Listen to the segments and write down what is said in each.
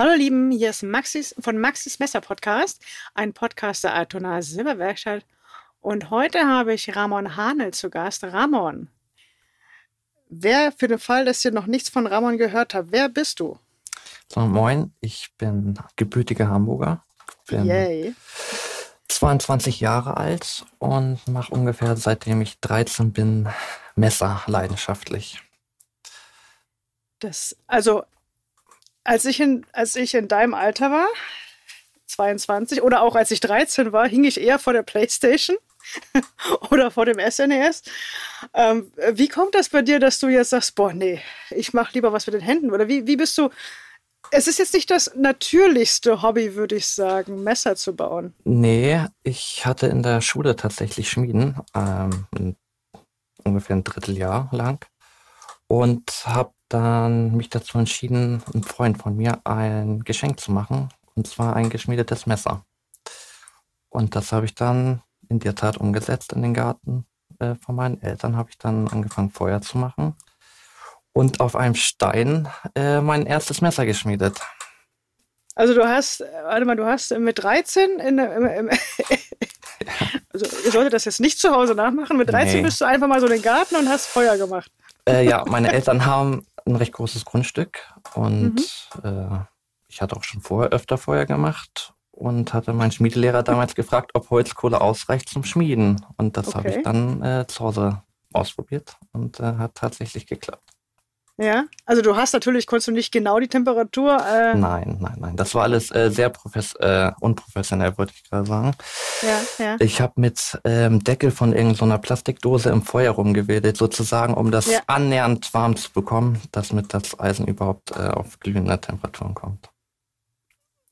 Hallo Lieben, hier ist Maxis von Maxis Messer Podcast, ein Podcast der Altona Silberwerkstatt. Und heute habe ich Ramon Hanel zu Gast. Ramon, wer für den Fall, dass ihr noch nichts von Ramon gehört habt, wer bist du? So, moin, ich bin gebürtiger Hamburger. Bin Yay. 22 Jahre alt und mache ungefähr seitdem ich 13 bin Messer leidenschaftlich. Das, also, als ich, in, als ich in deinem Alter war, 22, oder auch als ich 13 war, hing ich eher vor der Playstation oder vor dem SNES. Ähm, wie kommt das bei dir, dass du jetzt sagst, boah, nee, ich mache lieber was mit den Händen? Oder wie, wie bist du, es ist jetzt nicht das natürlichste Hobby, würde ich sagen, Messer zu bauen. Nee, ich hatte in der Schule tatsächlich Schmieden, ähm, ungefähr ein Dritteljahr lang. Und habe dann mich dazu entschieden, einem Freund von mir ein Geschenk zu machen. Und zwar ein geschmiedetes Messer. Und das habe ich dann in der Tat umgesetzt in den Garten äh, von meinen Eltern. Habe ich dann angefangen, Feuer zu machen und auf einem Stein äh, mein erstes Messer geschmiedet. Also du hast, warte mal, du hast mit 13 in, im, im also ihr solltet das jetzt nicht zu Hause nachmachen. Mit 13 nee. bist du einfach mal so in den Garten und hast Feuer gemacht. Äh, ja, meine Eltern haben ein recht großes Grundstück und mhm. äh, ich hatte auch schon vorher öfter Feuer gemacht und hatte meinen Schmiedelehrer damals gefragt, ob Holzkohle ausreicht zum Schmieden. Und das okay. habe ich dann äh, zu Hause ausprobiert und äh, hat tatsächlich geklappt. Ja, also du hast natürlich, konntest du nicht genau die Temperatur. Äh nein, nein, nein. Das war alles äh, sehr äh, unprofessionell, würde ich gerade sagen. Ja, ja. Ich habe mit ähm, Deckel von irgendeiner Plastikdose im Feuer rumgewedelt, sozusagen, um das ja. annähernd warm zu bekommen, damit das Eisen überhaupt äh, auf glühende Temperaturen kommt.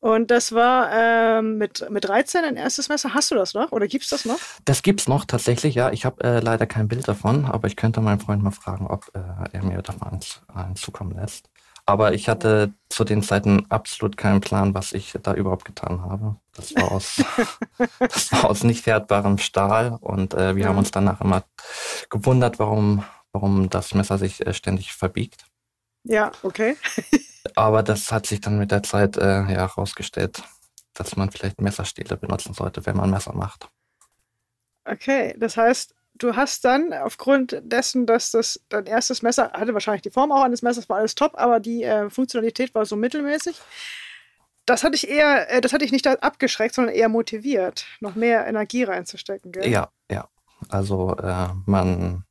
Und das war ähm, mit, mit 13 ein erstes Messer. Hast du das noch oder gibt es das noch? Das gibt es noch tatsächlich, ja. Ich habe äh, leider kein Bild davon, aber ich könnte meinen Freund mal fragen, ob äh, er mir davon eins, eins zukommen lässt. Aber ich hatte zu den Zeiten absolut keinen Plan, was ich da überhaupt getan habe. Das war aus, das war aus nicht härtbarem Stahl und äh, wir ja. haben uns danach immer gewundert, warum, warum das Messer sich äh, ständig verbiegt. Ja, okay. Aber das hat sich dann mit der Zeit äh, ja herausgestellt, dass man vielleicht Messerstiele benutzen sollte, wenn man Messer macht. Okay, das heißt, du hast dann aufgrund dessen, dass das dein erstes Messer hatte wahrscheinlich die Form auch eines Messers, war alles top, aber die äh, Funktionalität war so mittelmäßig. Das hatte ich eher, äh, das hatte ich nicht abgeschreckt, sondern eher motiviert, noch mehr Energie reinzustecken. Gell? Ja, ja. Also äh, man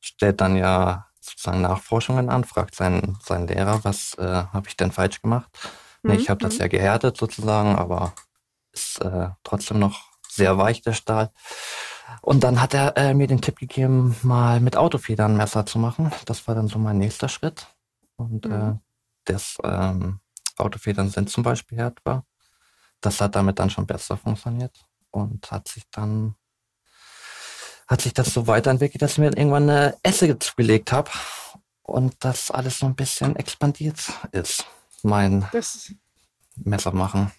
stellt dann ja sozusagen Nachforschungen an, fragt seinen, seinen Lehrer, was äh, habe ich denn falsch gemacht? Mhm. Ich habe das mhm. ja gehärtet sozusagen, aber ist äh, trotzdem noch sehr weich, der Stahl. Und dann hat er äh, mir den Tipp gegeben, mal mit Autofedern Messer zu machen. Das war dann so mein nächster Schritt. Und äh, mhm. das ähm, Autofedern sind zum Beispiel härtbar. Das hat damit dann schon besser funktioniert und hat sich dann hat sich das so weiterentwickelt, dass ich mir irgendwann eine Esse zugelegt habe und das alles so ein bisschen expandiert ist. Mein das Messer machen.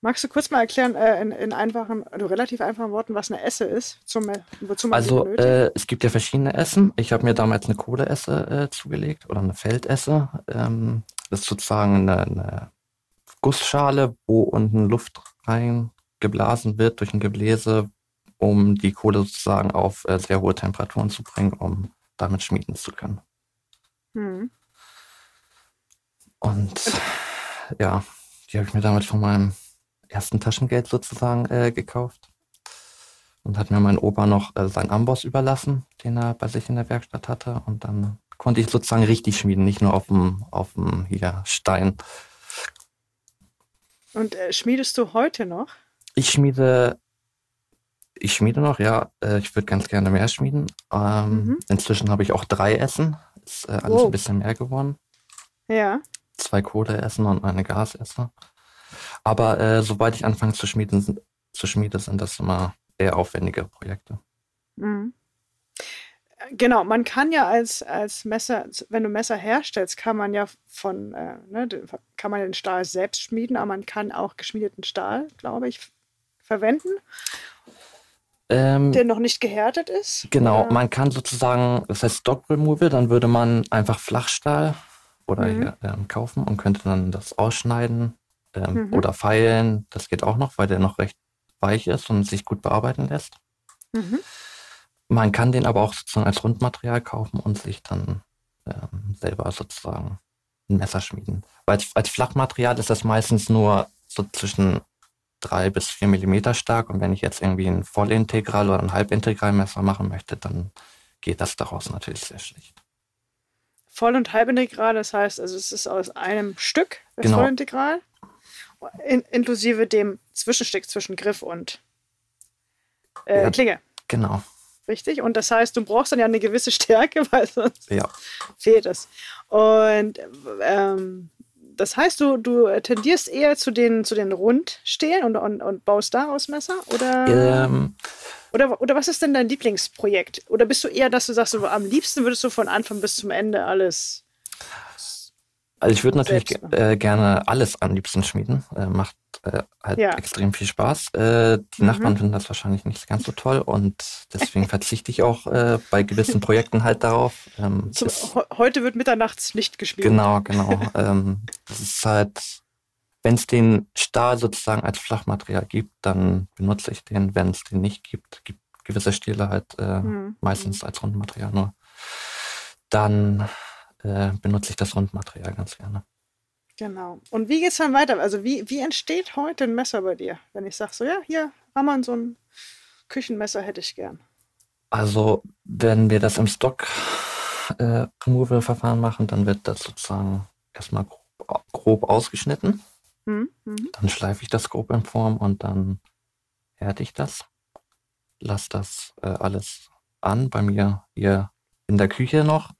Magst du kurz mal erklären, äh, in, in, einfachen, also relativ einfachen Worten, was eine Esse ist? Zum, wozu man also äh, es gibt ja verschiedene Essen. Ich habe mir damals eine Kohleesse äh, zugelegt oder eine Feldesse. Ähm, das ist sozusagen eine, eine Gussschale, wo unten Luft reingeblasen wird durch ein Gebläse, um die Kohle sozusagen auf äh, sehr hohe Temperaturen zu bringen, um damit schmieden zu können. Hm. Und ja, die habe ich mir damit von meinem ersten Taschengeld sozusagen äh, gekauft. Und hat mir mein Opa noch äh, seinen Amboss überlassen, den er bei sich in der Werkstatt hatte. Und dann konnte ich sozusagen richtig schmieden, nicht nur auf dem, auf dem hier Stein. Und äh, schmiedest du heute noch? Ich schmiede ich schmiede noch, ja. Äh, ich würde ganz gerne mehr schmieden. Ähm, mhm. Inzwischen habe ich auch drei Essen. Ist äh, alles wow. ein bisschen mehr geworden. Ja. Zwei Kohleessen und eine Gasesse. Aber äh, sobald ich anfange zu schmieden, zu schmieden, sind das immer eher aufwendige Projekte. Mhm. Genau, man kann ja als, als Messer, wenn du Messer herstellst, kann man ja von, äh, ne, kann man den Stahl selbst schmieden, aber man kann auch geschmiedeten Stahl, glaube ich, verwenden. Ähm, der noch nicht gehärtet ist? Genau, oder? man kann sozusagen, das heißt Stock Removal, dann würde man einfach Flachstahl oder mhm. ähm, kaufen und könnte dann das ausschneiden Ähm, mhm. Oder Feilen, das geht auch noch, weil der noch recht weich ist und sich gut bearbeiten lässt. Mhm. Man kann den aber auch sozusagen als Rundmaterial kaufen und sich dann ähm, selber sozusagen ein Messer schmieden. Weil als, als Flachmaterial ist das meistens nur so zwischen drei bis vier Millimeter stark und wenn ich jetzt irgendwie ein Vollintegral oder ein Halbintegralmesser machen möchte, dann geht das daraus natürlich sehr schlecht. Voll- und Halbintegral, das heißt, also es ist aus einem Stück das genau. Vollintegral, in, inklusive dem Zwischenstück zwischen Griff und äh, ja, Klinge. Genau. Richtig? Und das heißt, du brauchst dann ja eine gewisse Stärke, weil sonst ja. fehlt es. Und ähm, das heißt, du, du tendierst eher zu den, zu den Rundstehlen und, und, und baust daraus Messer? Oder, ähm, oder, oder was ist denn dein Lieblingsprojekt? Oder bist du eher, dass du sagst, du, am liebsten würdest du von Anfang bis zum Ende alles also ich würde natürlich äh, gerne alles am liebsten schmieden. Äh, macht äh, halt ja. extrem viel Spaß. Äh, die mhm. Nachbarn finden das wahrscheinlich nicht ganz so toll und deswegen verzichte ich auch äh, bei gewissen Projekten halt darauf. Ähm, Zum, ist, heute wird mitternachts nicht gespielt. Genau, genau. ähm, das ist halt, wenn es den Stahl sozusagen als Flachmaterial gibt, dann benutze ich den. Wenn es den nicht gibt, gibt gewisse Stile halt äh, mhm. meistens als Rundmaterial nur. Dann äh, benutze ich das Rundmaterial ganz gerne. Genau. Und wie geht es dann weiter? Also wie, wie entsteht heute ein Messer bei dir? Wenn ich sage, so ja, hier, Raman, so ein Küchenmesser hätte ich gern. Also wenn wir das im Stock äh, Removal-Verfahren machen, dann wird das sozusagen erstmal grob, grob ausgeschnitten. Mhm. mhm. Dann schleife ich das grob in Form und dann härte ich das. Lass das äh, alles an bei mir hier in der Küche noch.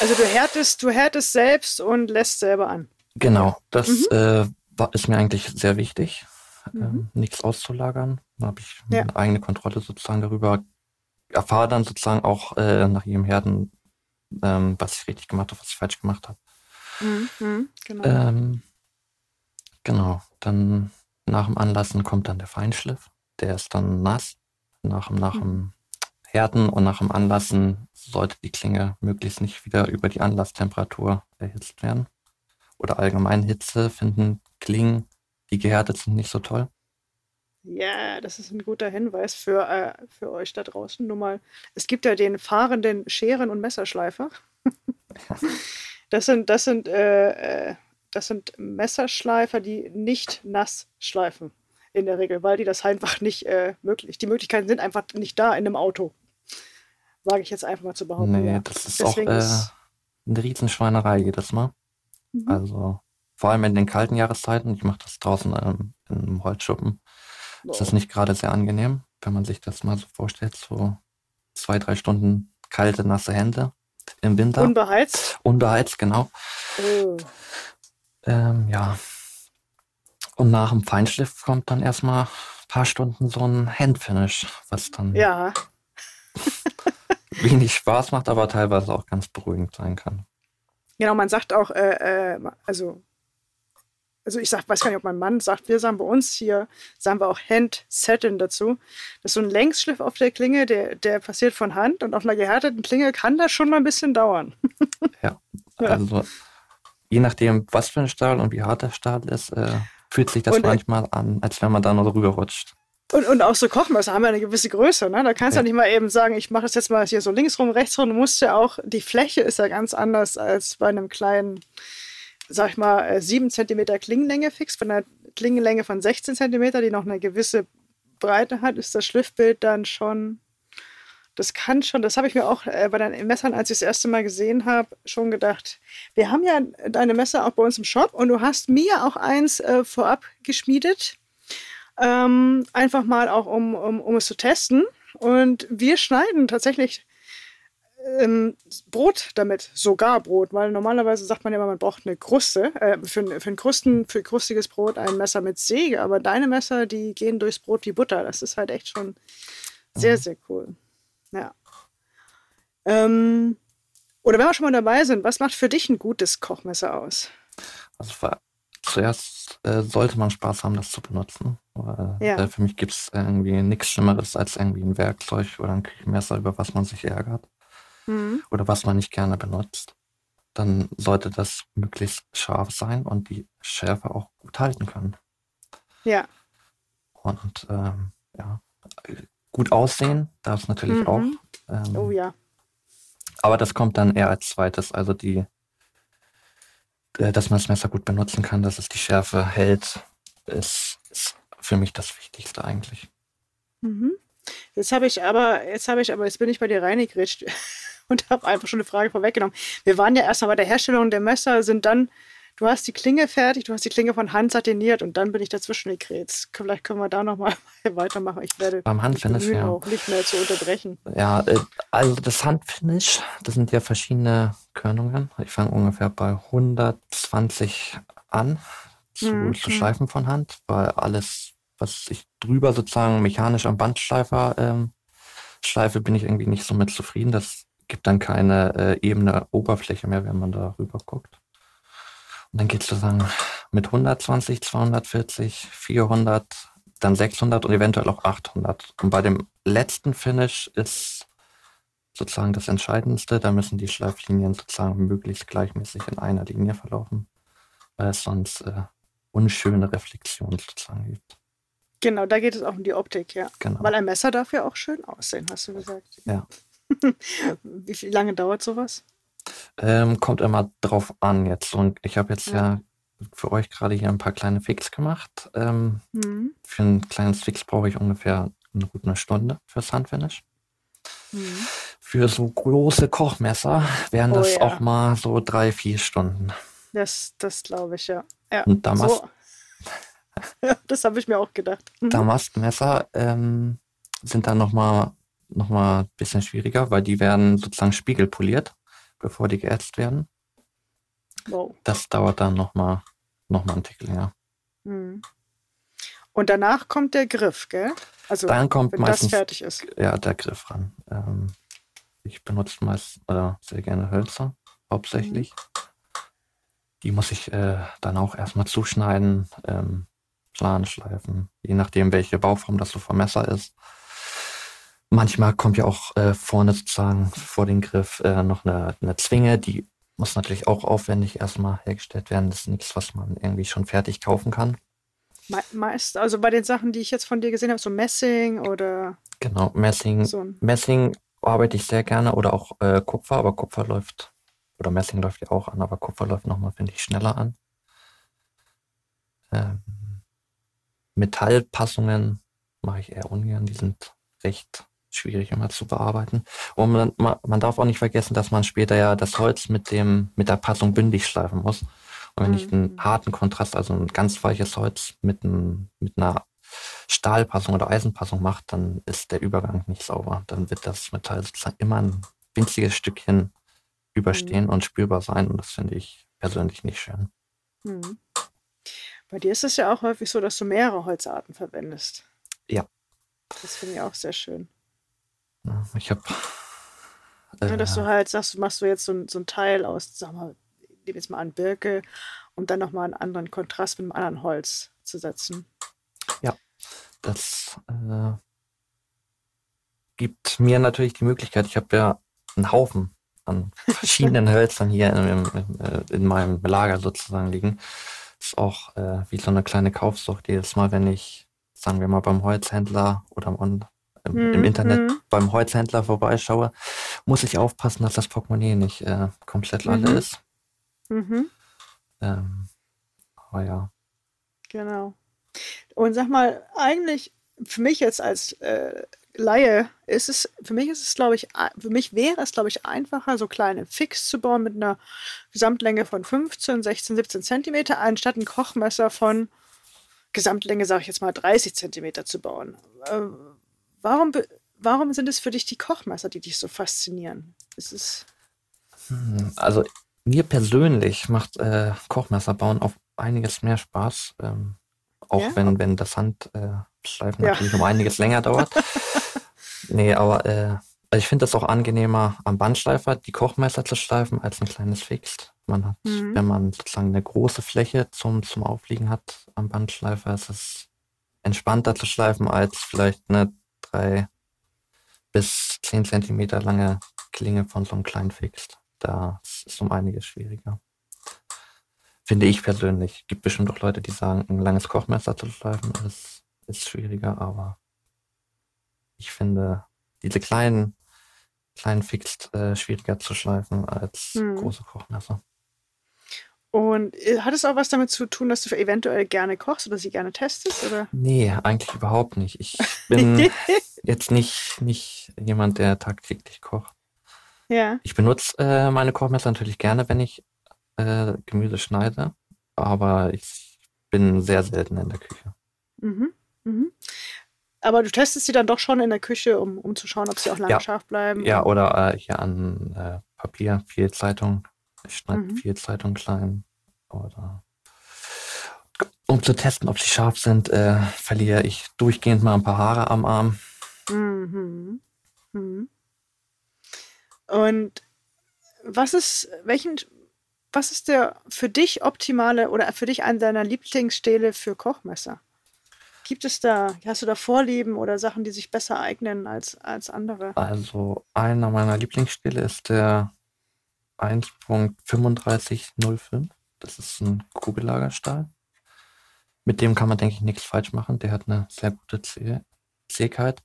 Also du härtest, du härtest selbst und lässt selber an. Genau, das mhm. äh, ist mir eigentlich sehr wichtig, mhm. ähm, nichts auszulagern. Da habe ich ja. eine eigene Kontrolle sozusagen darüber. Erfahre dann sozusagen auch äh, nach jedem Härten, ähm, was ich richtig gemacht habe, was ich falsch gemacht habe. Mhm. mhm. Genau. Ähm, genau, dann nach dem Anlassen kommt dann der Feinschliff. Der ist dann nass. Nach, nach mhm. dem Härten und nach dem Anlassen sollte die Klinge möglichst nicht wieder über die Anlasstemperatur erhitzt werden. Oder allgemein Hitze finden Klingen, die gehärtet sind, nicht so toll. Ja, das ist ein guter Hinweis für, äh, für euch da draußen. Nur mal, es gibt ja den fahrenden Scheren- und Messerschleifer. das sind, das sind, äh, äh, das sind Messerschleifer, die nicht nass schleifen in der Regel, weil die das einfach nicht äh, möglich. Die Möglichkeiten sind einfach nicht da in einem Auto. Wage ich jetzt einfach mal zu behaupten. Nee, ja. das ist Deswegen auch äh, eine Riesenschweinerei jedes Mal. Mhm. Also vor allem in den kalten Jahreszeiten, ich mache das draußen ähm, im Holzschuppen, oh. ist das nicht gerade sehr angenehm, wenn man sich das mal so vorstellt, so zwei, drei Stunden kalte, nasse Hände im Winter. Unbeheizt? Unbeheizt, genau. Oh. Ähm, ja, und nach dem Feinschliff kommt dann erstmal ein paar Stunden so ein Handfinish, was dann ja. wenig Spaß macht, aber teilweise auch ganz beruhigend sein kann. Genau, man sagt auch, äh, äh, also, also ich sag, weiß gar nicht, ob mein Mann sagt, wir sagen bei uns hier, sagen wir auch Hand-Setting dazu. Das ist so ein Längsschliff auf der Klinge, der, der passiert von Hand und auf einer gehärteten Klinge kann das schon mal ein bisschen dauern. ja, also je nachdem, was für ein Stahl und wie hart der Stahl ist, äh, fühlt sich das und, äh, manchmal an, als wenn man da nur drüber rutscht. Und, und auch so Kochmesser haben ja eine gewisse Größe. Ne? Da kannst du ja. ja nicht mal eben sagen, ich mache das jetzt mal hier so links rum, rechts rum. Du musst ja auch, die Fläche ist ja ganz anders als bei einem kleinen, sag ich mal, 7 äh, cm Klingenlänge fix. Bei einer Klingenlänge von 16 cm, die noch eine gewisse Breite hat, ist das Schliffbild dann schon das kann schon, das habe ich mir auch äh, bei deinen Messern, als ich das erste Mal gesehen habe, schon gedacht. Wir haben ja deine Messer auch bei uns im Shop und du hast mir auch eins äh, vorab geschmiedet. Ähm, einfach mal auch, um, um, um es zu testen. Und wir schneiden tatsächlich ähm, Brot damit, sogar Brot, weil normalerweise sagt man ja immer, man braucht eine Kruste, äh, für, für, ein Krusten, für krustiges Brot ein Messer mit Säge, aber deine Messer, die gehen durchs Brot wie Butter. Das ist halt echt schon sehr, mhm. sehr cool. Ja. Ähm, oder wenn wir schon mal dabei sind, was macht für dich ein gutes Kochmesser aus? Also zuerst äh, sollte man Spaß haben, das zu benutzen. Weil, ja. äh, für mich gibt es irgendwie nichts Schlimmeres als irgendwie ein Werkzeug oder ein Küchenmesser, über was man sich ärgert. Mhm. Oder was man nicht gerne benutzt. dann sollte das möglichst scharf sein und die Schärfe auch gut halten können. Ja. Und ähm, ja, gut aussehen darf es natürlich Mhm. auch. Ähm, Oh ja. Aber das kommt dann eher als zweites. Also die, dass man das Messer gut benutzen kann, dass es die Schärfe hält, ist, ist für mich das Wichtigste eigentlich. Mhm. Jetzt habe ich aber, jetzt habe ich aber, jetzt bin ich bei dir reingegritscht und habe einfach schon eine Frage vorweggenommen. Wir waren ja erstmal bei der Herstellung der Messer, sind dann, du hast die Klinge fertig, du hast die Klinge von Hand satiniert und dann bin ich dazwischen gegrätzt. Vielleicht können wir da nochmal weitermachen. Ich werde Beim Handfinish, ja. auch nicht mehr zu unterbrechen. Ja, äh, also das Handfinish, das sind ja verschiedene Körnungen. Ich fange ungefähr bei 120 an zu, Mhm, zu schleifen von Hand, weil alles, was ich drüber sozusagen mechanisch am Bandschleifer ähm, schleife, bin ich irgendwie nicht so mit zufrieden. Das gibt dann keine äh, ebene Oberfläche mehr, wenn man da rüber guckt. Und dann geht es sozusagen mit 120, 240, 400, dann 600 und eventuell auch 800. Und bei dem letzten Finish ist sozusagen das Entscheidendste. Da müssen die Schleiflinien sozusagen möglichst gleichmäßig in einer Linie verlaufen, weil es sonst äh, unschöne Reflexionen sozusagen gibt. Genau, da geht es auch um die Optik, ja. Genau. Weil ein Messer darf ja auch schön aussehen, hast du gesagt. Ja. Wie lange dauert sowas? Ähm, kommt immer drauf an jetzt. Und ich habe jetzt Ja. ja. für euch gerade hier ein paar kleine Fix gemacht. Ähm, Mhm. für ein kleines Fix brauche ich ungefähr eine gute Stunde fürs Handfinish. Mhm. Für so große Kochmesser wären Oh das ja. auch mal so drei, vier Stunden. Das, das glaube ich, ja. ja. Und Damast, So. Das habe ich mir auch gedacht. Mhm. Damastmesser ähm, sind dann nochmal noch mal ein bisschen schwieriger, weil die werden sozusagen spiegelpoliert, bevor die geätzt werden. Wow. Das dauert dann nochmal noch mal einen Tick länger. Mhm. Und danach kommt der Griff, gell? Also, Dann kommt wenn das meistens fertig ist. ja, der Griff ran. Ähm, ich benutze meist oder sehr gerne Hölzer, hauptsächlich. Die muss ich äh, dann auch erstmal zuschneiden, ähm, plan schleifen, je nachdem, welche Bauform das so vom Messer ist. Manchmal kommt ja auch äh, vorne sozusagen vor den Griff äh, noch eine, eine Zwinge, die muss natürlich auch aufwendig erstmal hergestellt werden. Das ist nichts, was man irgendwie schon fertig kaufen kann. Me meist, also bei den Sachen, die ich jetzt von dir gesehen habe, so Messing oder Genau, Messing, so. Messing arbeite ich sehr gerne oder auch äh, Kupfer, aber Kupfer läuft, oder Messing läuft ja auch an, aber Kupfer läuft nochmal, finde ich, schneller an. Ähm, Metallpassungen mache ich eher ungern, die sind recht schwierig immer zu bearbeiten. Und man, man, darf auch nicht vergessen, dass man später ja das Holz mit dem, mit der Passung bündig schleifen muss. Und wenn ich einen Mhm. harten Kontrast, also ein ganz weiches Holz mit, einem, mit einer Stahlpassung oder Eisenpassung mache, dann ist der Übergang nicht sauber. Dann wird das Metall sozusagen immer ein winziges Stückchen überstehen und spürbar sein. Und das finde ich persönlich nicht schön. Mhm. Bei dir ist es ja auch häufig so, dass du mehrere Holzarten verwendest. Ja. Das finde ich auch sehr schön. Ja, Ich habe Ja, dass du äh, halt sagst, machst du jetzt so ein, so ein Teil aus, sag mal, nehmen jetzt mal an Birke, um dann nochmal einen anderen Kontrast mit einem anderen Holz zu setzen. das äh, gibt mir natürlich die Möglichkeit, ich habe ja einen Haufen an verschiedenen Hölzern hier in, in, äh, in meinem Lager sozusagen liegen. Das ist auch äh, wie so eine kleine Kaufsucht. Jedes Mal, wenn ich, sagen wir mal, beim Holzhändler oder im, im, im Mhm, Internet mhm. beim Holzhändler vorbeischaue, muss ich aufpassen, dass das Portemonnaie nicht äh, komplett Mhm. alle ist. Mhm, Ähm, aber ja, genau. Und sag mal, eigentlich für mich jetzt als äh, Laie ist es, für mich ist es, glaube ich, für mich wäre es, glaube ich, einfacher, so kleine Fix zu bauen mit einer Gesamtlänge von 15, 16, 17 Zentimeter, anstatt ein Kochmesser von Gesamtlänge, sage ich jetzt mal, 30 Zentimeter zu bauen. Äh, warum, warum sind es für dich die Kochmesser, die dich so faszinieren? Es ist, Hm, Also mir persönlich macht äh, Kochmesser bauen auf einiges mehr Spaß. Ähm, auch Ja? wenn, wenn das Handschleifen Ja. natürlich um einiges länger dauert. nee, aber äh, also ich finde es auch angenehmer, am Bandschleifer die Kochmesser zu schleifen, als ein kleines Fix. Man hat, Mhm. wenn man sozusagen eine große Fläche zum, zum Aufliegen hat am Bandschleifer, ist es entspannter zu schleifen als vielleicht eine drei bis zehn Zentimeter lange Klinge von so einem kleinen Fix. Da ist es um einiges schwieriger. Finde ich persönlich. Gibt bestimmt auch Leute, die sagen, ein langes Kochmesser zu schleifen ist, ist schwieriger, aber ich finde diese kleinen, kleinen Fix äh, schwieriger zu schleifen als hm. große Kochmesser. Und äh, hat es auch was damit zu tun, dass du eventuell gerne kochst oder sie gerne testest? Oder? Nee, eigentlich überhaupt nicht. Ich bin jetzt nicht, nicht jemand, der tagtäglich kocht. Ja. Ich benutze äh, meine Kochmesser natürlich gerne, wenn ich äh, Gemüse schneide, aber ich bin sehr selten in der Küche. Mhm. Mhm. Aber du testest sie dann doch schon in der Küche, um, um zu schauen, ob sie auch lange ja. scharf bleiben. Ja, oder äh, hier an äh, Papier, viel Zeitung. Ich schneide mhm. viel Zeitung klein. Oder um zu testen, ob sie scharf sind, äh, verliere ich durchgehend mal ein paar Haare am Arm. Mhm. Mhm. Und was ist, welchen, was ist der für dich optimale oder für dich einer deiner Lieblingsstähle für Kochmesser? Gibt es da, hast du da Vorlieben oder Sachen, die sich besser eignen als, als andere? Also einer meiner Lieblingsstähle ist der 1.3505. Das ist ein Kugellagerstahl. Mit dem kann man, denke ich, nichts falsch machen. Der hat eine sehr gute Zäh Zähigkeit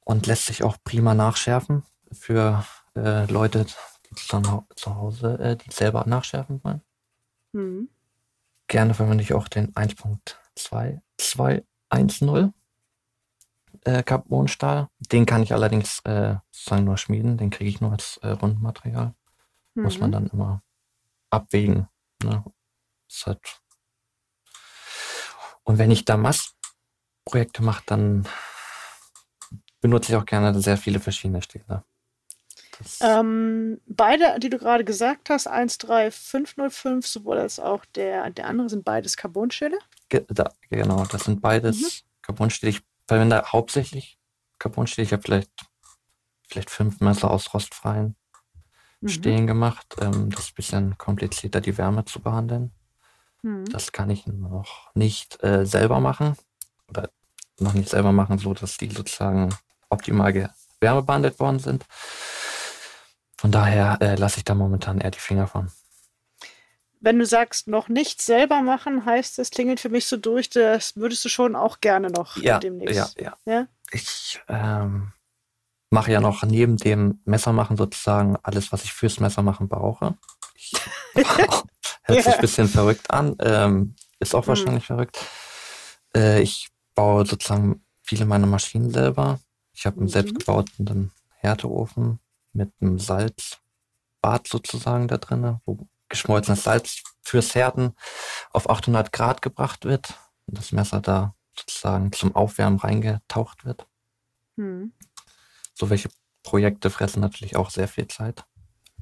und lässt sich auch prima nachschärfen für äh, Leute, die zu, zu Hause, äh, die selber nachschärfen wollen. Mhm. Gerne verwende ich auch den 1.2210 äh, Carbonstahl. Den kann ich allerdings äh, sozusagen nur schmieden. Den kriege ich nur als äh, Rundmaterial. Mhm. Muss man mhm. dann immer abwägen. Ne? Halt und wenn ich da Mastprojekte mache, dann benutze ich auch gerne sehr viele verschiedene Stähle. Ähm, beide, die du gerade gesagt hast, 13505, sowohl als auch der, der andere, sind beides Carbonstähle? Ge da, genau, das sind beides mhm. Carbonstähle. Ich verwende hauptsächlich Carbonstähle. Ich habe vielleicht, vielleicht fünf Messer aus rostfreien mhm. Stehen gemacht. Ähm, das ist ein bisschen komplizierter, die Wärme zu behandeln. Mhm. Das kann ich noch nicht äh, selber machen. Oder noch nicht selber machen, so dass die sozusagen optimal wärmebehandelt worden sind. Von daher äh, lasse ich da momentan eher die Finger von. Wenn du sagst, noch nicht selber machen, heißt es, klingelt für mich so durch, das würdest du schon auch gerne noch ja, demnächst. Ja, ja. ja? Ich ähm, mache ja noch neben dem Messermachen sozusagen alles, was ich fürs Messermachen brauche. Ich, hört sich ein bisschen verrückt an, ähm, ist auch hm. wahrscheinlich hm. verrückt. Äh, ich baue sozusagen viele meiner Maschinen selber. Ich habe einen mhm. selbstgebauten Härteofen mit einem Salzbad sozusagen da drin, wo geschmolzenes Salz fürs Härten auf 800 Grad gebracht wird und das Messer da sozusagen zum Aufwärmen reingetaucht wird. Hm. So welche Projekte fressen natürlich auch sehr viel Zeit.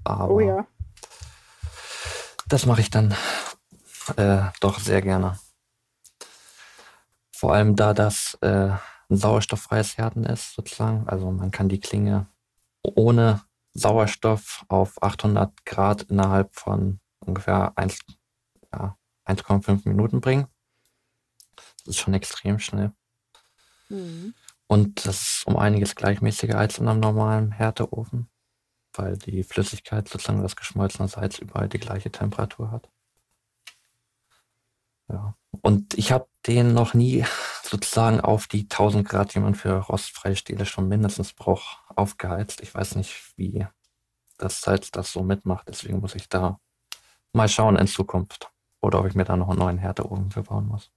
Aber oh ja. Das mache ich dann äh, doch sehr gerne. Vor allem da das äh, ein sauerstofffreies Härten ist, sozusagen. Also man kann die Klinge ohne Sauerstoff auf 800 Grad innerhalb von ungefähr 1, ja, 1,5 Minuten bringen. Das ist schon extrem schnell. Mhm. Und das ist um einiges gleichmäßiger als in einem normalen Härteofen, weil die Flüssigkeit, sozusagen das geschmolzene Salz, überall die gleiche Temperatur hat. Ja. Und ich habe den noch nie sozusagen auf die 1000 Grad, die man für rostfreie Stähle schon mindestens braucht, aufgeheizt. Ich weiß nicht, wie das Salz das so mitmacht. Deswegen muss ich da mal schauen in Zukunft. Oder ob ich mir da noch einen neuen Härteofen für bauen muss.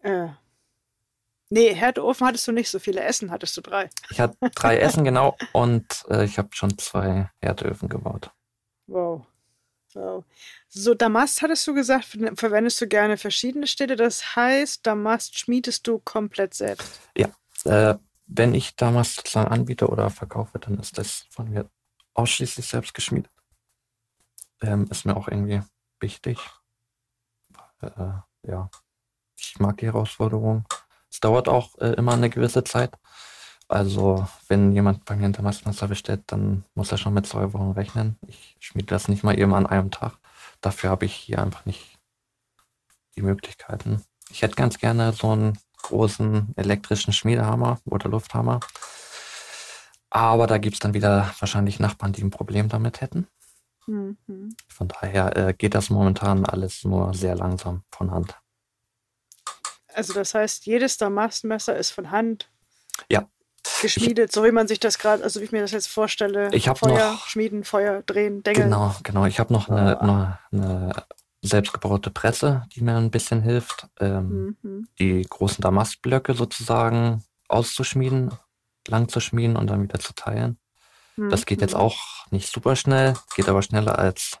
Äh. Nee, Härteofen hattest du nicht, so viele Essen hattest du drei. Ich hatte drei Essen, genau. Und äh, ich habe schon zwei Härteöfen gebaut. Wow. wow. So, Damast hattest du gesagt, verwendest du gerne verschiedene Städte. Das heißt, Damast schmiedest du komplett selbst. Ja, äh, wenn ich Damast sozusagen anbiete oder verkaufe, dann ist das von mir ausschließlich selbst geschmiedet. Ähm, ist mir auch irgendwie wichtig. Äh, ja, ich mag die Herausforderung. Es dauert auch äh, immer eine gewisse Zeit. Also, wenn jemand bei mir ein Damastmesser bestellt, dann muss er schon mit zwei Wochen rechnen. Ich schmiede das nicht mal eben an einem Tag. Dafür habe ich hier einfach nicht die Möglichkeiten. Ich hätte ganz gerne so einen großen elektrischen Schmiedehammer oder Lufthammer. Aber da gibt es dann wieder wahrscheinlich Nachbarn, die ein Problem damit hätten. Mhm. Von daher äh, geht das momentan alles nur sehr langsam von Hand. Also das heißt, jedes Damastmesser ist von Hand ja. geschmiedet, ich, so wie man sich das gerade, also wie ich mir das jetzt vorstelle. Ich habe Feuer noch, schmieden, Feuer drehen, Deckel. Genau, genau. Ich habe noch eine, eine, eine selbstgebaute Presse, die mir ein bisschen hilft, ähm, mhm. die großen Damastblöcke sozusagen auszuschmieden, lang zu schmieden und dann wieder zu teilen. Mhm. Das geht jetzt mhm. auch nicht super schnell, geht aber schneller als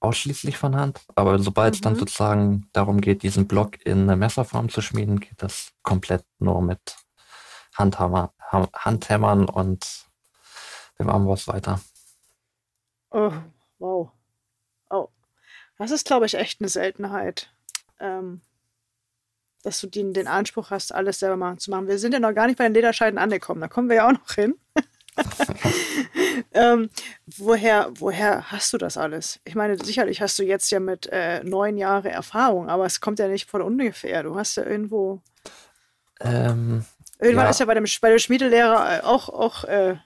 ausschließlich von Hand. Aber sobald es dann mhm. sozusagen darum geht, diesen Block in eine Messerform zu schmieden, geht das komplett nur mit Handhammer, Handhämmern und dem Amboss weiter. Oh, wow. Oh. Das ist, glaube ich, echt eine Seltenheit. Ähm, dass du den, den Anspruch hast, alles selber machen zu machen. Wir sind ja noch gar nicht bei den Lederscheiden angekommen. Da kommen wir ja auch noch hin. ähm, woher, woher hast du das alles? Ich meine, sicherlich hast du jetzt ja mit äh, neun Jahren Erfahrung, aber es kommt ja nicht von ungefähr. Du hast ja irgendwo. Ähm, Irgendwann ja. ist ja bei dem, bei dem Schmiedelehrer auch, auch äh,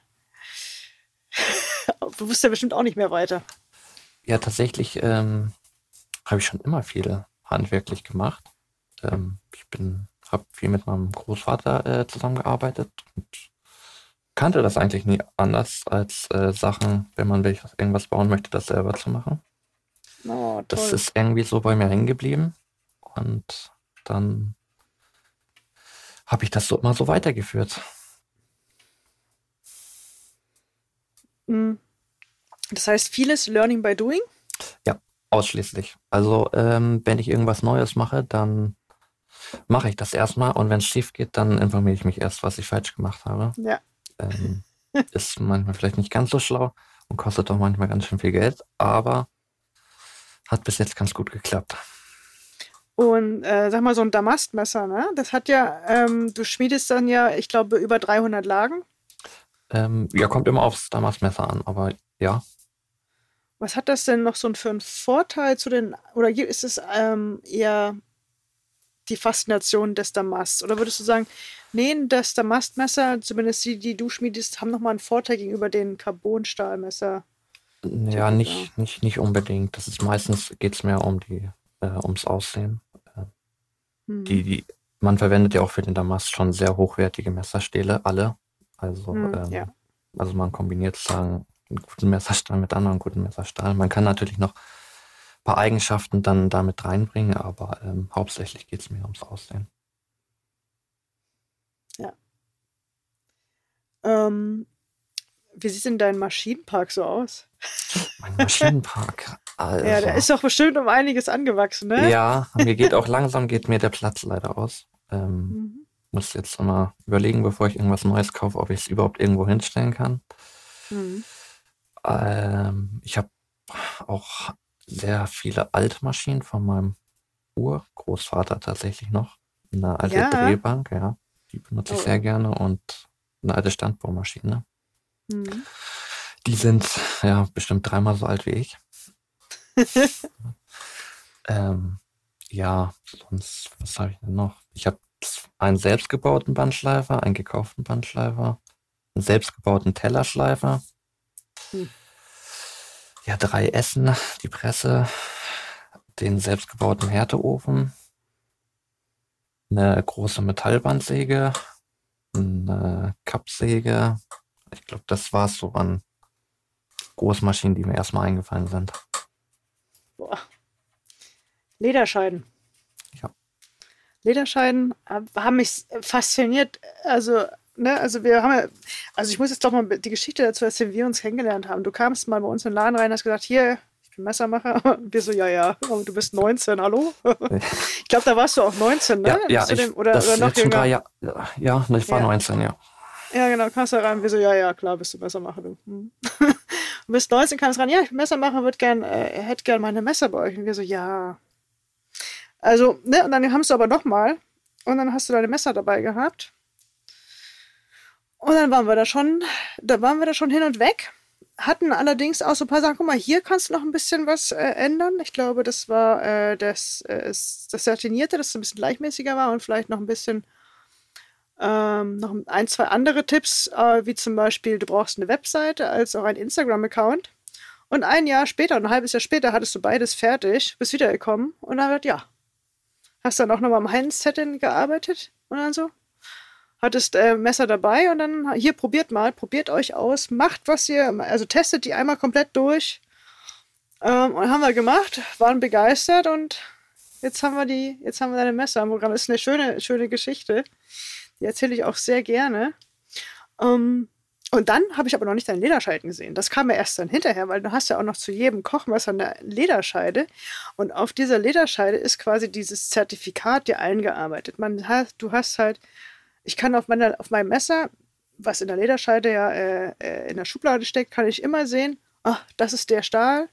du wusstest ja bestimmt auch nicht mehr weiter. Ja, tatsächlich ähm, habe ich schon immer viel handwerklich gemacht. Ähm, ich bin, habe viel mit meinem Großvater äh, zusammengearbeitet und kannte das eigentlich nie anders als äh, Sachen, wenn man irgendwas bauen möchte, das selber zu machen. Oh, das ist irgendwie so bei mir hängen geblieben und dann habe ich das so immer so weitergeführt. Hm. Das heißt, vieles Learning by Doing? Ja, ausschließlich. Also ähm, wenn ich irgendwas Neues mache, dann mache ich das erstmal und wenn es schief geht, dann informiere ich mich erst, was ich falsch gemacht habe. Ja. Ähm, ist manchmal vielleicht nicht ganz so schlau und kostet auch manchmal ganz schön viel Geld, aber hat bis jetzt ganz gut geklappt. Und äh, sag mal, so ein Damastmesser, ne? Das hat ja, ähm, du schmiedest dann ja, ich glaube, über 300 Lagen. Ähm, ja, kommt immer aufs Damastmesser an, aber ja. Was hat das denn noch so für einen Vorteil zu den, oder ist es ähm, eher die Faszination des Damasts? Oder würdest du sagen, nee, das Damastmesser, zumindest die, die du schmiedest, haben nochmal einen Vorteil gegenüber den Carbonstahlmesser? Ja, nicht, nicht, nicht unbedingt. Das ist meistens geht es mehr um die, äh, ums Aussehen. Äh, hm. Die, die, man verwendet ja auch für den Damast schon sehr hochwertige Messerstähle, alle. Also, hm, ähm, ja. also man kombiniert sozusagen einen guten Messerstahl mit anderen guten Messerstahl. Man kann natürlich noch paar Eigenschaften dann damit reinbringen, aber ähm, hauptsächlich geht es mir ums Aussehen. Ja. Ähm, wie sieht denn dein Maschinenpark so aus? Mein Maschinenpark. Also, ja, der ist doch bestimmt um einiges angewachsen, ne? Ja, mir geht auch langsam geht mir der Platz leider aus. Ähm, mhm. Muss jetzt mal überlegen, bevor ich irgendwas Neues kaufe, ob ich es überhaupt irgendwo hinstellen kann. Mhm. Ähm, ich habe auch sehr viele Altmaschinen von meinem Urgroßvater tatsächlich noch. Eine alte ja. Drehbank, ja. Die benutze ich oh. sehr gerne und eine alte Standbaumaschine. Mhm. Die sind ja bestimmt dreimal so alt wie ich. ähm, ja, sonst, was habe ich denn noch? Ich habe einen selbstgebauten Bandschleifer, einen gekauften Bandschleifer, einen selbstgebauten Tellerschleifer. Hm. Ja, drei Essen, die Presse, den selbstgebauten Härteofen, eine große Metallbandsäge, eine Kappsäge. Ich glaube, das war es so an Großmaschinen, die mir erstmal eingefallen sind. Boah. Lederscheiden. Ja. Lederscheiden haben mich fasziniert. Also, ne, also wir haben ja, also ich muss jetzt doch mal die Geschichte dazu erzählen, wie wir uns kennengelernt haben. Du kamst mal bei uns in den Laden rein und hast gesagt, hier, ich bin Messermacher. Und wir so, ja, ja, aber du bist 19, hallo? ich glaube, da warst du auch 19, ne? Ja, ja ich, dem, oder, oder noch jünger? Ja, ja, ich war ja. 19, ja. Ja, genau, kamst da rein, wir so, ja, ja, klar, bist du Messermacher, du. Hm. Du bist 19, kannst ran, ja, ich bin Messermacher, würde gern, äh, hätte gern meine Messer bei euch. Und wir so, ja. Also, ne, und dann haben du aber nochmal. Und dann hast du deine Messer dabei gehabt. Und dann waren wir da schon, da waren wir da schon hin und weg. Hatten allerdings auch so ein paar Sachen, guck mal, hier kannst du noch ein bisschen was äh, ändern. Ich glaube, das war äh, das, äh, das Satinierte, das ein bisschen gleichmäßiger war und vielleicht noch ein bisschen Ähm, noch ein, zwei andere Tipps, äh, wie zum Beispiel, du brauchst eine Webseite als auch einen Instagram-Account. Und ein Jahr später, ein halbes Jahr später, hattest du beides fertig, bist wiedergekommen und dann wird ja. Hast dann auch nochmal am Heinz-Setting gearbeitet und dann so. Hattest äh, Messer dabei und dann hier probiert mal, probiert euch aus, macht was ihr, also testet die einmal komplett durch. Ähm, und haben wir gemacht, waren begeistert und jetzt haben wir die, jetzt haben wir deine Messer am Programm. Das ist eine schöne, schöne Geschichte. Die erzähle ich auch sehr gerne. Ähm, und dann habe ich aber noch nicht deine Lederscheiden gesehen. Das kam ja erst dann hinterher, weil du hast ja auch noch zu jedem Kochmesser eine Lederscheide. Und auf dieser Lederscheide ist quasi dieses Zertifikat dir eingearbeitet. Man hat, du hast halt, ich kann auf, meiner, auf meinem Messer, was in der Lederscheide ja äh, äh in der Schublade steckt, kann ich immer sehen, ach, das ist der Stahl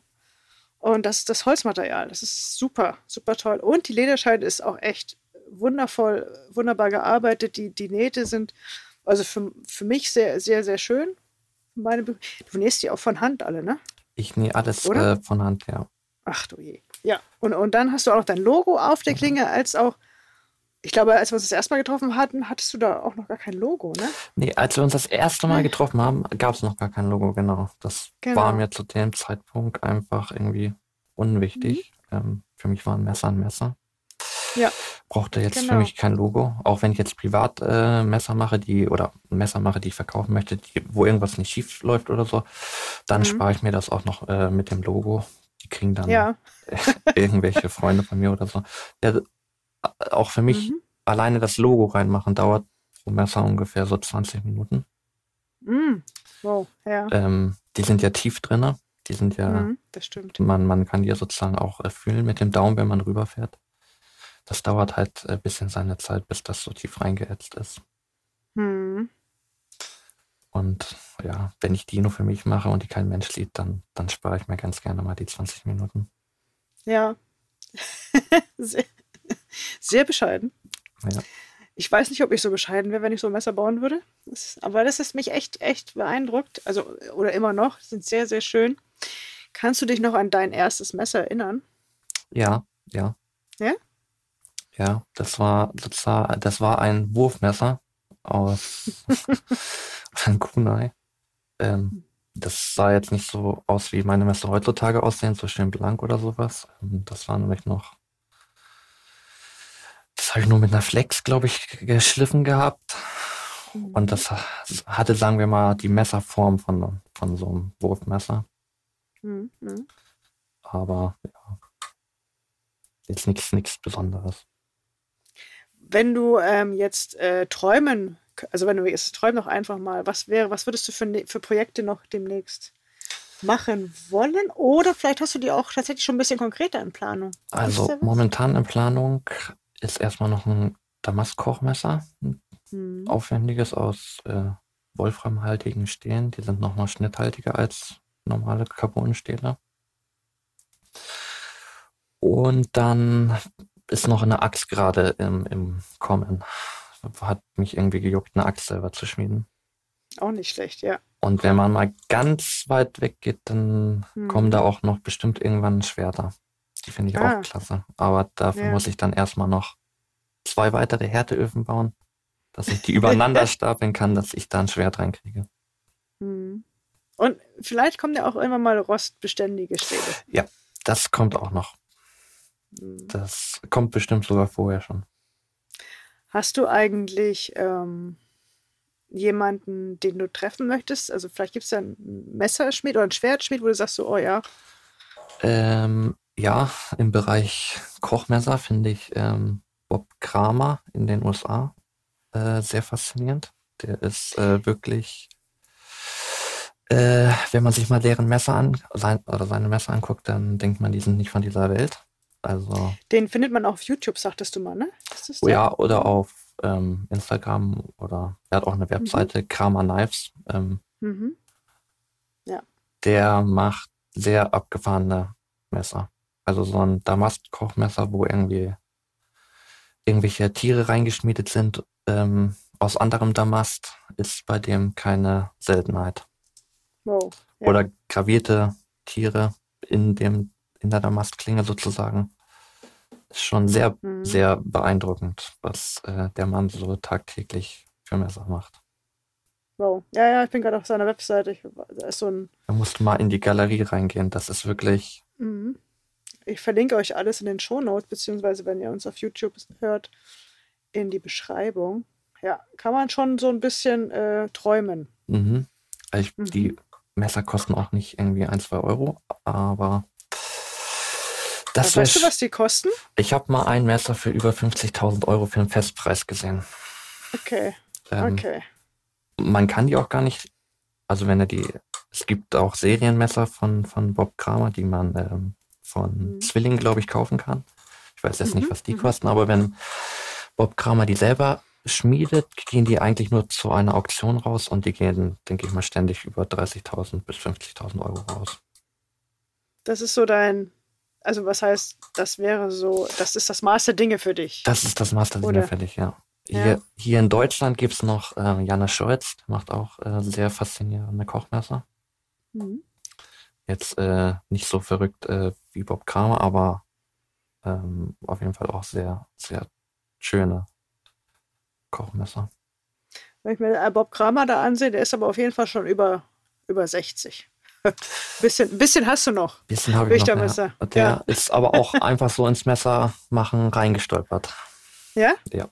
und das ist das Holzmaterial. Das ist super, super toll. Und die Lederscheide ist auch echt wundervoll, wunderbar gearbeitet. Die, die Nähte sind also für, für mich sehr, sehr, sehr schön. Meine, du nähst die auch von Hand alle, ne? Ich nähe alles äh, von Hand, ja. Ach du je. Ja, und, und dann hast du auch noch dein Logo auf der Klinge, als auch, ich glaube, als wir uns das erste Mal getroffen hatten, hattest du da auch noch gar kein Logo, ne? Nee, als wir uns das erste Mal getroffen haben, gab es noch gar kein Logo, genau. Das genau. war mir zu dem Zeitpunkt einfach irgendwie unwichtig. Mhm. Ähm, für mich war ein Messer ein Messer. Ja. Brauchte jetzt genau. für mich kein Logo. Auch wenn ich jetzt privat äh, Messer mache, die oder Messer mache, die ich verkaufen möchte, die, wo irgendwas nicht schief läuft oder so, dann mhm. spare ich mir das auch noch äh, mit dem Logo. Die kriegen dann ja. irgendwelche Freunde von mir oder so. Ja, auch für mich mhm. alleine das Logo reinmachen dauert pro Messer ungefähr so 20 Minuten. Mhm. Wow, ja. Ähm, die sind ja tief drinne. Die sind ja, mhm, das stimmt. Man, man kann die ja sozusagen auch fühlen mit dem Daumen, wenn man rüberfährt das dauert halt ein bisschen seine Zeit, bis das so tief reingeätzt ist. Hm. Und ja, wenn ich die nur für mich mache und die kein Mensch sieht, dann, dann spare ich mir ganz gerne mal die 20 Minuten. Ja. sehr, sehr bescheiden. Ja. Ich weiß nicht, ob ich so bescheiden wäre, wenn ich so ein Messer bauen würde. Das, aber das ist mich echt, echt beeindruckt. Also, oder immer noch, sind sehr, sehr schön. Kannst du dich noch an dein erstes Messer erinnern? Ja, ja. Ja? Ja, das war, das war, das war ein Wurfmesser aus ein Kunai. Ähm, das sah jetzt nicht so aus, wie meine Messer heutzutage aussehen, so schön blank oder sowas. Ähm, das war nämlich noch, das habe ich nur mit einer Flex, glaube ich, geschliffen gehabt. Und das hatte, sagen wir mal, die Messerform von, von so einem Wurfmesser. Mhm. Aber ja, jetzt nichts, nichts Besonderes wenn du ähm, jetzt äh, träumen, also wenn du jetzt träum noch einfach mal, was wäre, was würdest du für, ne, für Projekte noch demnächst machen wollen? Oder vielleicht hast du die auch tatsächlich schon ein bisschen konkreter in Planung. Also momentan in Planung ist erstmal noch ein Damast-Kochmesser, ein hm. aufwendiges aus äh, wolframhaltigen Stählen. Die sind nochmal schnitthaltiger als normale Carbonstähle. Und dann ist noch eine Axt gerade im, im Kommen. Hat mich irgendwie gejuckt, eine Axt selber zu schmieden. Auch nicht schlecht, ja. Und wenn man mal ganz weit weg geht, dann hm. kommen da auch noch bestimmt irgendwann Schwerter. Die finde ich ah. auch klasse. Aber dafür ja. muss ich dann erstmal noch zwei weitere Härteöfen bauen, dass ich die übereinander stapeln kann, dass ich da ein Schwert reinkriege. Hm. Und vielleicht kommen ja auch irgendwann mal rostbeständige Stäbe. Ja, das kommt auch noch. Das kommt bestimmt sogar vorher schon. Hast du eigentlich ähm, jemanden, den du treffen möchtest? Also vielleicht gibt es ja einen Messerschmied oder einen Schwertschmied, wo du sagst so, oh ja. Ähm, ja, im Bereich Kochmesser finde ich ähm, Bob Kramer in den USA äh, sehr faszinierend. Der ist äh, wirklich, äh, wenn man sich mal deren Messer an, sein, oder seine Messer anguckt, dann denkt man, die sind nicht von dieser Welt. Also. Den findet man auch auf YouTube, sagtest du mal, ne? Oh ja, oder auf ähm, Instagram oder er hat auch eine Webseite, mhm. Kramer Knives. Ähm, mhm. Ja. Der macht sehr abgefahrene Messer. Also so ein Damast-Kochmesser, wo irgendwie irgendwelche Tiere reingeschmiedet sind ähm, aus anderem Damast, ist bei dem keine Seltenheit. Wow. Ja. Oder gravierte Tiere in dem in der Damastklinge sozusagen. Ist schon sehr, mhm. sehr beeindruckend, was äh, der Mann so tagtäglich für Messer macht. Wow. Ja, ja, ich bin gerade auf seiner Webseite. Ich, da ist so ein. Da musst du mal in die Galerie reingehen. Das ist wirklich. Mhm. Ich verlinke euch alles in den Shownotes, beziehungsweise wenn ihr uns auf YouTube hört, in die Beschreibung. Ja, kann man schon so ein bisschen äh, träumen. Mhm. Ich, mhm. Die Messer kosten auch nicht irgendwie ein, zwei Euro, aber das weißt du, was die kosten? Ich habe mal ein Messer für über 50.000 Euro für einen Festpreis gesehen. Okay. Ähm, okay. Man kann die auch gar nicht, also wenn er die, es gibt auch Serienmesser von, von Bob Kramer, die man ähm, von mhm. Zwilling, glaube ich, kaufen kann. Ich weiß jetzt mhm. nicht, was die mhm. kosten, aber wenn Bob Kramer die selber schmiedet, gehen die eigentlich nur zu einer Auktion raus und die gehen, denke ich mal, ständig über 30.000 bis 50.000 Euro raus. Das ist so dein, also was heißt, das wäre so, das ist das Maß der Dinge für dich? Das ist das Maß der Dinge für dich, ja. ja. Hier, hier in Deutschland gibt es noch äh, Jana Scholz, macht auch äh, sehr faszinierende Kochmesser. Mhm. Jetzt äh, nicht so verrückt äh, wie Bob Kramer, aber ähm, auf jeden Fall auch sehr, sehr schöne Kochmesser. Wenn ich mir äh, Bob Kramer da ansehe, der ist aber auf jeden Fall schon über, über 60. bisschen, bisschen hast du noch. Bisschen habe ich noch. Ja. Der ja. ist aber auch einfach so ins Messer machen reingestolpert. Ja? Ja.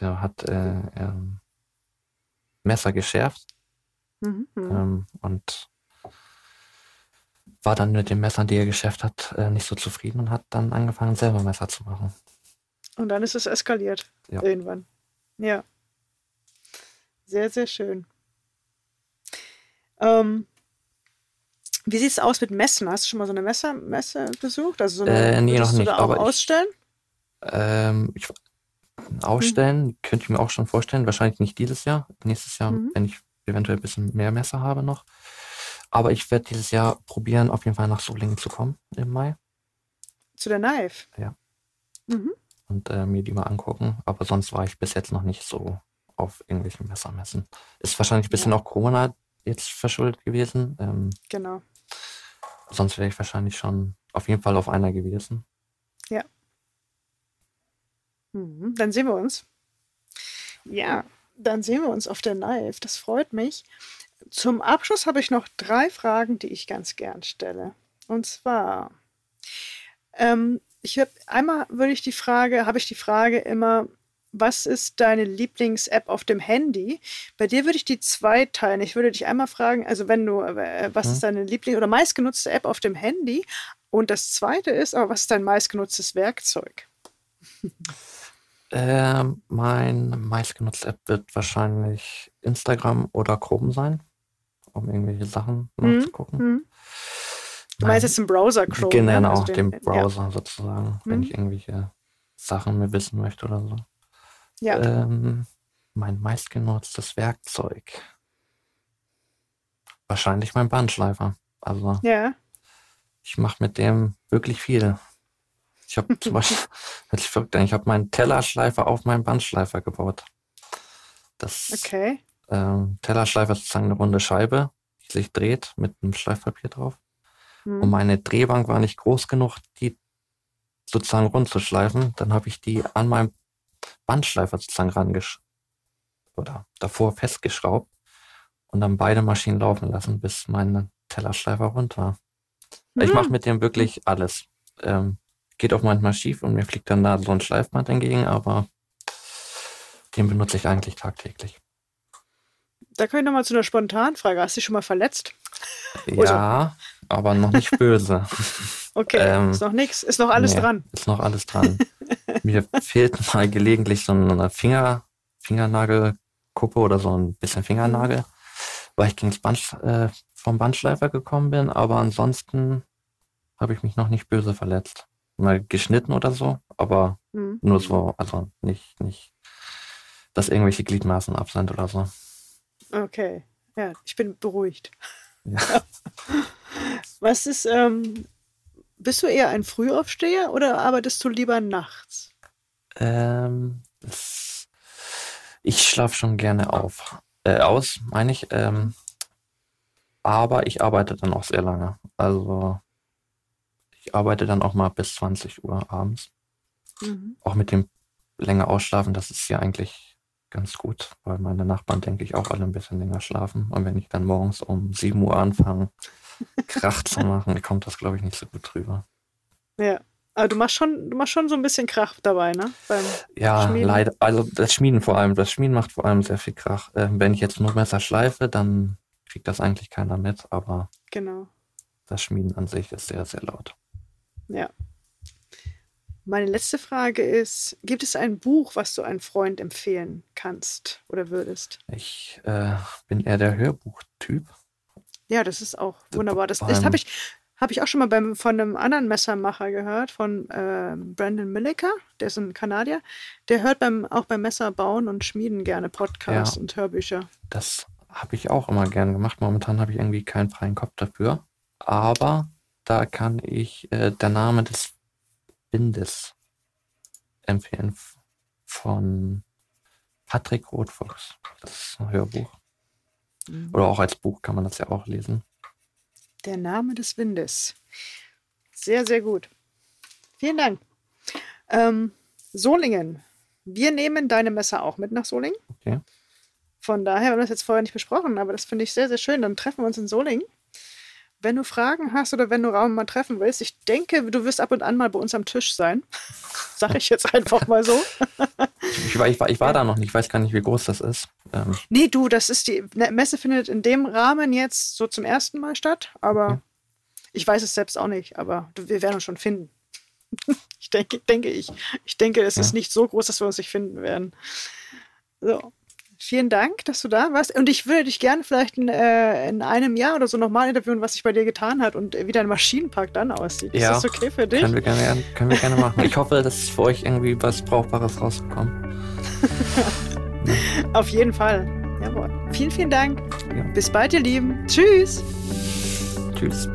Der hat äh, ähm, Messer geschärft mhm, mhm, ähm, und war dann mit den Messern, die er geschärft hat, äh, nicht so zufrieden und hat dann angefangen, selber Messer zu machen. Und dann ist es eskaliert. Ja. Irgendwann. Ja. Sehr, sehr schön. Ähm, wie sieht es aus mit Messen? Hast du schon mal so eine Messe, Messe besucht? Also so eine, äh, nee, noch nicht. aber ausstellen? Ich, ähm, ich, ausstellen hm. könnte ich mir auch schon vorstellen. Wahrscheinlich nicht dieses Jahr. Nächstes Jahr, mhm. wenn ich eventuell ein bisschen mehr Messer habe noch. Aber ich werde dieses Jahr probieren, auf jeden Fall nach Solingen zu kommen im Mai. Zu der Knife? Ja. Mhm. Und äh, mir die mal angucken. Aber sonst war ich bis jetzt noch nicht so auf irgendwelchen Messermessen. Ist wahrscheinlich ein bisschen ja. auch Corona jetzt verschuldet gewesen. Ähm, genau. Sonst wäre ich wahrscheinlich schon auf jeden Fall auf einer gewesen. Ja. Mhm, dann sehen wir uns. Ja, dann sehen wir uns auf der Live. Das freut mich. Zum Abschluss habe ich noch drei Fragen, die ich ganz gern stelle. Und zwar, ähm, ich habe einmal würde ich die Frage, habe ich die Frage immer, was ist deine Lieblings-App auf dem Handy? Bei dir würde ich die zwei teilen. Ich würde dich einmal fragen, also wenn du, äh, was mhm. ist deine Lieblings- oder meistgenutzte App auf dem Handy? Und das zweite ist, aber was ist dein meistgenutztes Werkzeug? Ähm, mein meistgenutzte App wird wahrscheinlich Instagram oder Chrome sein, um irgendwelche Sachen mhm. nachzugucken. Mhm. Du meinst jetzt im Browser Chrome? Genau, ne? also den, den Browser ja. sozusagen, wenn mhm. ich irgendwelche Sachen mir wissen möchte oder so. Ja. Ähm, mein meistgenutztes Werkzeug. Wahrscheinlich mein Bandschleifer. Also ja. ich mache mit dem wirklich viel. Ich habe zum Beispiel, ich ich habe meinen Tellerschleifer auf meinen Bandschleifer gebaut. Das okay. Ähm, Tellerschleifer ist sozusagen eine runde Scheibe, die sich dreht mit einem Schleifpapier drauf. Hm. Und meine Drehbank war nicht groß genug, die sozusagen rund zu schleifen. Dann habe ich die an meinem Bandschleifer sozusagen rangesch oder davor festgeschraubt und dann beide Maschinen laufen lassen, bis mein Tellerschleifer rund war. Mhm. Ich mache mit dem wirklich alles. Ähm, geht auch manchmal schief und mir fliegt dann da so ein Schleifband entgegen, aber den benutze ich eigentlich tagtäglich. Da komme ich nochmal zu einer spontanen Frage. Hast du dich schon mal verletzt? Ja, aber noch nicht böse. Okay, ähm, ist noch nichts, ist noch alles nee, dran. Ist noch alles dran. Mir fehlt mal gelegentlich so eine Finger, Fingernagelkuppe oder so ein bisschen Fingernagel, weil ich gegen Band, äh, vom Bandschleifer gekommen bin, aber ansonsten habe ich mich noch nicht böse verletzt. Mal geschnitten oder so, aber mhm. nur so, also nicht, nicht, dass irgendwelche Gliedmaßen ab sind oder so. Okay, ja, ich bin beruhigt. Ja. Was ist, ähm, bist du eher ein Frühaufsteher oder arbeitest du lieber nachts? Ähm, ich schlafe schon gerne auf. Äh, aus, meine ich. Ähm, aber ich arbeite dann auch sehr lange. Also ich arbeite dann auch mal bis 20 Uhr abends. Mhm. Auch mit dem länger ausschlafen, das ist ja eigentlich ganz gut, weil meine Nachbarn, denke ich, auch alle ein bisschen länger schlafen. Und wenn ich dann morgens um 7 Uhr anfange, Krach zu machen, kommt das, glaube ich, nicht so gut drüber. Ja. Aber du machst schon, du machst schon so ein bisschen Krach dabei, ne? Beim ja, Schmieden. leider. Also das Schmieden vor allem. Das Schmieden macht vor allem sehr viel Krach. Äh, wenn ich jetzt nur Messer schleife, dann kriegt das eigentlich keiner mit, aber genau. das Schmieden an sich ist sehr, sehr laut. Ja. Meine letzte Frage ist: Gibt es ein Buch, was du einem Freund empfehlen kannst oder würdest? Ich äh, bin eher der Hörbuchtyp. Ja, das ist auch wunderbar. Das, das habe ich, hab ich auch schon mal beim, von einem anderen Messermacher gehört, von äh, Brandon Milliker, der ist ein Kanadier. Der hört beim, auch beim Messerbauen und Schmieden gerne Podcasts ja, und Hörbücher. Das habe ich auch immer gern gemacht. Momentan habe ich irgendwie keinen freien Kopf dafür. Aber da kann ich äh, der Name des Bindes empfehlen von Patrick Rothfuchs. Das ist ein Hörbuch. Mhm. Oder auch als Buch kann man das ja auch lesen. Der Name des Windes. Sehr, sehr gut. Vielen Dank. Ähm, Solingen. Wir nehmen deine Messer auch mit nach Solingen. Okay. Von daher, wir haben das jetzt vorher nicht besprochen, aber das finde ich sehr, sehr schön. Dann treffen wir uns in Solingen. Wenn du Fragen hast oder wenn du Raum mal treffen willst, ich denke, du wirst ab und an mal bei uns am Tisch sein. Sag ich jetzt einfach mal so. ich, war, ich, war, ich war da noch nicht, ich weiß gar nicht, wie groß das ist. Ähm. Nee, du, das ist die ne, Messe findet in dem Rahmen jetzt so zum ersten Mal statt, aber okay. ich weiß es selbst auch nicht, aber wir werden uns schon finden. ich denke, denke ich. Ich denke, es ja. ist nicht so groß, dass wir uns nicht finden werden. So. Vielen Dank, dass du da warst. Und ich würde dich gerne vielleicht in, äh, in einem Jahr oder so nochmal interviewen, was sich bei dir getan hat und wie dein Maschinenpark dann aussieht. Ja, ist das okay für dich? Können wir gerne, können wir gerne machen. Ich hoffe, dass für euch irgendwie was Brauchbares rauskommt. Auf jeden Fall. Jawohl. Vielen, vielen Dank. Ja. Bis bald, ihr Lieben. Tschüss. Tschüss.